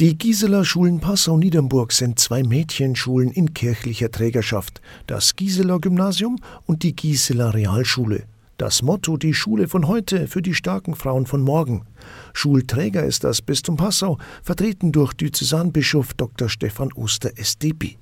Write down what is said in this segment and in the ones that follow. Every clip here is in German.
Die Gisela Schulen Passau-Niedernburg sind zwei Mädchenschulen in kirchlicher Trägerschaft, das Gisela Gymnasium und die Gisela Realschule. Das Motto Die Schule von heute für die starken Frauen von morgen. Schulträger ist das Bistum Passau, vertreten durch Diözesanbischof Dr. Stefan Oster SDB.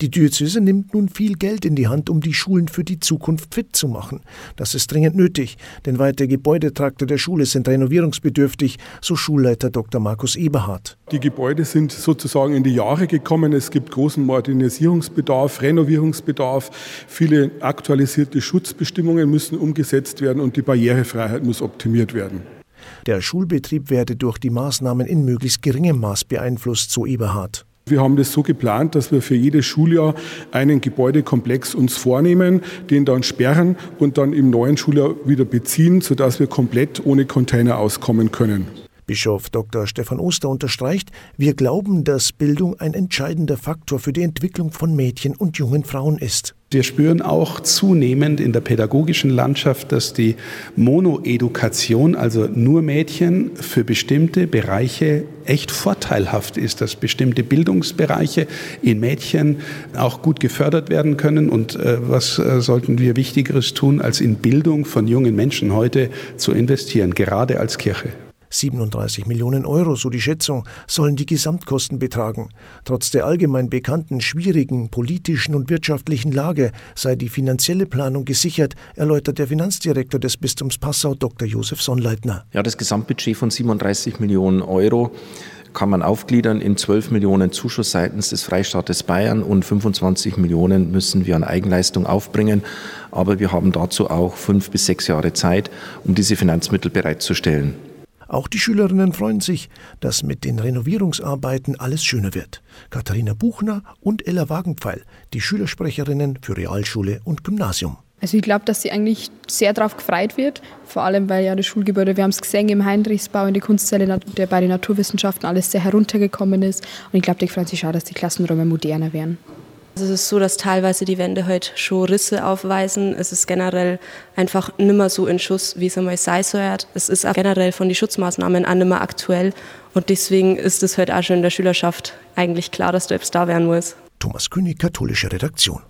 Die Diözese nimmt nun viel Geld in die Hand, um die Schulen für die Zukunft fit zu machen. Das ist dringend nötig, denn weite Gebäudetrakte der Schule sind renovierungsbedürftig, so Schulleiter Dr. Markus Eberhardt. Die Gebäude sind sozusagen in die Jahre gekommen. Es gibt großen Modernisierungsbedarf, Renovierungsbedarf. Viele aktualisierte Schutzbestimmungen müssen umgesetzt werden und die Barrierefreiheit muss optimiert werden. Der Schulbetrieb werde durch die Maßnahmen in möglichst geringem Maß beeinflusst, so Eberhard. Wir haben das so geplant, dass wir für jedes Schuljahr einen Gebäudekomplex uns vornehmen, den dann sperren und dann im neuen Schuljahr wieder beziehen, sodass wir komplett ohne Container auskommen können. Bischof Dr. Stefan Oster unterstreicht, wir glauben, dass Bildung ein entscheidender Faktor für die Entwicklung von Mädchen und jungen Frauen ist. Wir spüren auch zunehmend in der pädagogischen Landschaft, dass die Monoedukation, also nur Mädchen, für bestimmte Bereiche echt vorteilhaft ist, dass bestimmte Bildungsbereiche in Mädchen auch gut gefördert werden können. Und äh, was äh, sollten wir Wichtigeres tun, als in Bildung von jungen Menschen heute zu investieren, gerade als Kirche? 37 Millionen Euro, so die Schätzung, sollen die Gesamtkosten betragen. Trotz der allgemein bekannten schwierigen politischen und wirtschaftlichen Lage sei die finanzielle Planung gesichert, erläutert der Finanzdirektor des Bistums Passau, Dr. Josef Sonnleitner. Ja, das Gesamtbudget von 37 Millionen Euro kann man aufgliedern in 12 Millionen Zuschuss seitens des Freistaates Bayern und 25 Millionen müssen wir an Eigenleistung aufbringen. Aber wir haben dazu auch fünf bis sechs Jahre Zeit, um diese Finanzmittel bereitzustellen. Auch die Schülerinnen freuen sich, dass mit den Renovierungsarbeiten alles schöner wird. Katharina Buchner und Ella Wagenpfeil, die Schülersprecherinnen für Realschule und Gymnasium. Also ich glaube, dass sie eigentlich sehr darauf gefreut wird, vor allem weil ja das Schulgebäude, wir haben es gesehen, im Heinrichsbau, in die Kunstsäle der bei den Naturwissenschaften alles sehr heruntergekommen ist. Und ich glaube, die freuen sich auch, dass die Klassenräume moderner werden. Es ist so, dass teilweise die Wände heute halt schon Risse aufweisen. Es ist generell einfach nimmer so in Schuss, wie es einmal sei sollte. Es ist auch generell von den Schutzmaßnahmen auch nimmer aktuell. Und deswegen ist es halt auch schon in der Schülerschaft eigentlich klar, dass du etwas da werden muss. Thomas König, katholische Redaktion.